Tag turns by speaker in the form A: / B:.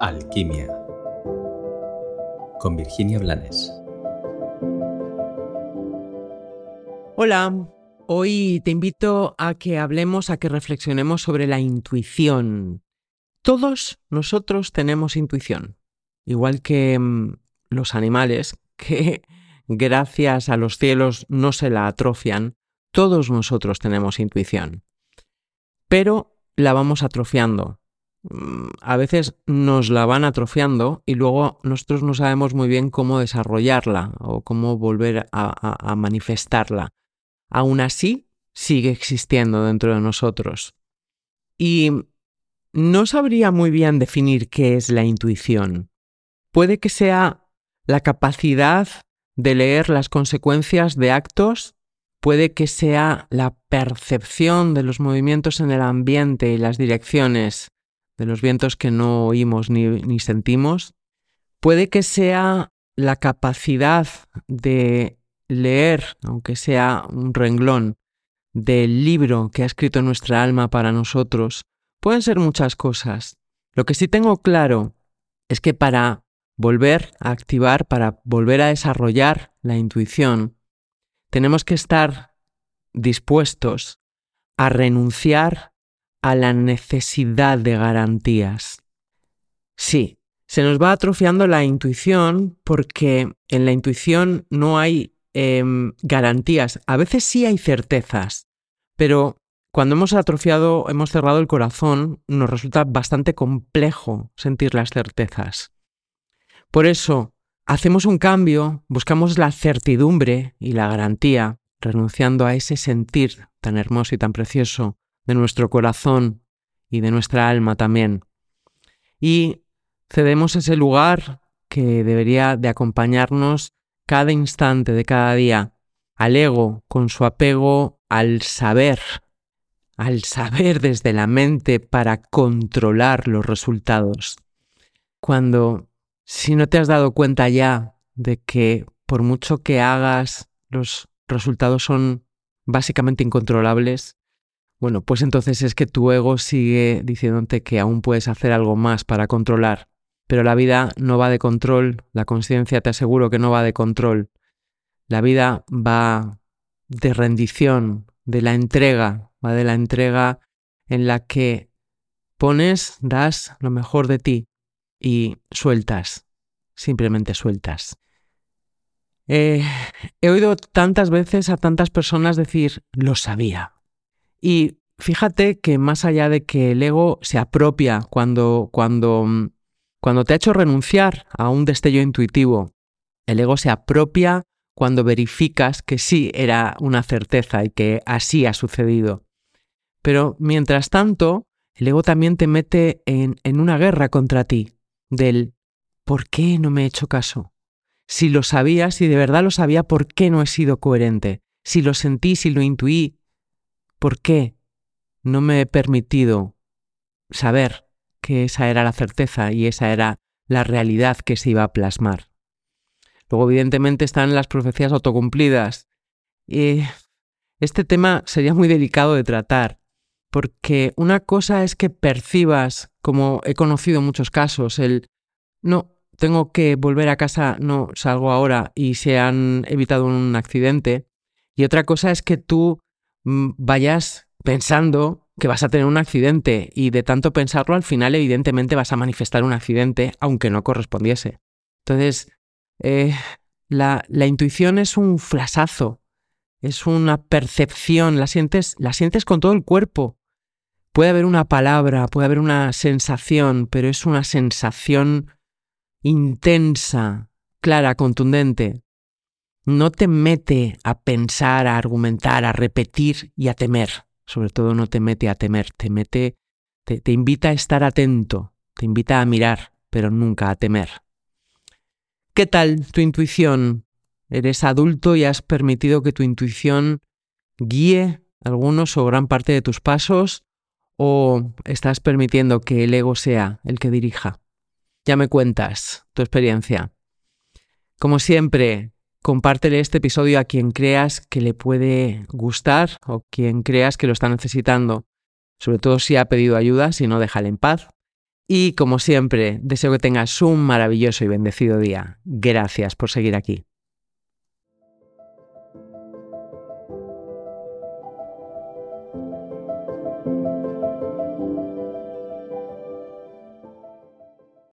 A: Alquimia con Virginia Blanes.
B: Hola, hoy te invito a que hablemos, a que reflexionemos sobre la intuición. Todos nosotros tenemos intuición, igual que mm, los animales que gracias a los cielos no se la atrofian, todos nosotros tenemos intuición. Pero la vamos atrofiando, a veces nos la van atrofiando y luego nosotros no sabemos muy bien cómo desarrollarla o cómo volver a, manifestarla. Aún así, sigue existiendo dentro de nosotros. Y no sabría muy bien definir qué es la intuición. Puede que sea la capacidad de leer las consecuencias de actos, puede que sea la percepción de los movimientos en el ambiente y las direcciones, de los vientos que no oímos ni, sentimos, puede que sea la capacidad de leer, aunque sea un renglón, del libro que ha escrito nuestra alma para nosotros. Pueden ser muchas cosas. Lo que sí tengo claro es que para volver a activar, para volver a desarrollar la intuición, tenemos que estar dispuestos a renunciar a la necesidad de garantías. Sí, se nos va atrofiando la intuición porque en la intuición no hay em, garantías. A veces sí hay certezas, pero cuando hemos atrofiado, hemos cerrado el corazón, nos resulta bastante complejo sentir las certezas. Por eso, hacemos un cambio, buscamos la certidumbre y la garantía, renunciando a ese sentir tan hermoso y tan precioso de nuestro corazón y de nuestra alma también. Y cedemos ese lugar que debería de acompañarnos cada instante de cada día al ego con su apego al saber, al saber desde la mente para controlar los resultados. Cuando, si no te has dado cuenta ya de que por mucho que hagas, los resultados son básicamente incontrolables, bueno, pues entonces es que tu ego sigue diciéndote que aún puedes hacer algo más para controlar. Pero la vida no va de control, la conciencia te aseguro que no va de control. La vida va de rendición, de la entrega, va de la entrega en la que pones, das lo mejor de ti y sueltas, simplemente sueltas. Eh, he oído tantas veces a tantas personas decir, lo sabía, y fíjate que más allá de que el ego se apropia cuando, cuando, mm, cuando te ha hecho renunciar a un destello intuitivo, el ego se apropia cuando verificas que sí era una certeza y que así ha sucedido. Pero mientras tanto, el ego también te mete en, en una guerra contra ti, del ¿por qué no me he hecho caso? Si lo sabía, si de verdad lo sabía, ¿por qué no he sido coherente? Si lo sentí, si lo intuí, ¿Por qué no me he permitido saber que esa era la certeza y esa era la realidad que se iba a plasmar? Luego, evidentemente, están las profecías autocumplidas. Y este tema sería muy delicado de tratar, porque una cosa es que percibas, como he conocido muchos casos, el no, tengo que volver a casa, no salgo ahora y se han evitado un accidente. Y otra cosa es que tú vayas pensando que vas a tener un accidente y de tanto pensarlo al final evidentemente vas a manifestar un accidente aunque no correspondiese. Entonces, eh, la, la, intuición es un flasazo, es una percepción, la sientes, la sientes con todo el cuerpo. Puede haber una palabra, puede haber una sensación, pero es una sensación intensa, clara, contundente no te mete a pensar, a argumentar, a repetir y a temer. Sobre todo no te mete a temer, te mete, te, te invita a estar atento, te invita a mirar, pero nunca a temer. ¿Qué tal tu intuición? ¿Eres adulto y has permitido que tu intuición guíe algunos o gran parte de tus pasos? ¿O estás permitiendo que el ego sea el que dirija? Ya me cuentas tu experiencia. Como siempre, Compártele este episodio a quien creas que le puede gustar o quien creas que lo está necesitando. Sobre todo si ha pedido ayuda, si no, déjale en paz. Y como siempre, deseo que tengas un maravilloso y bendecido día. Gracias por seguir aquí.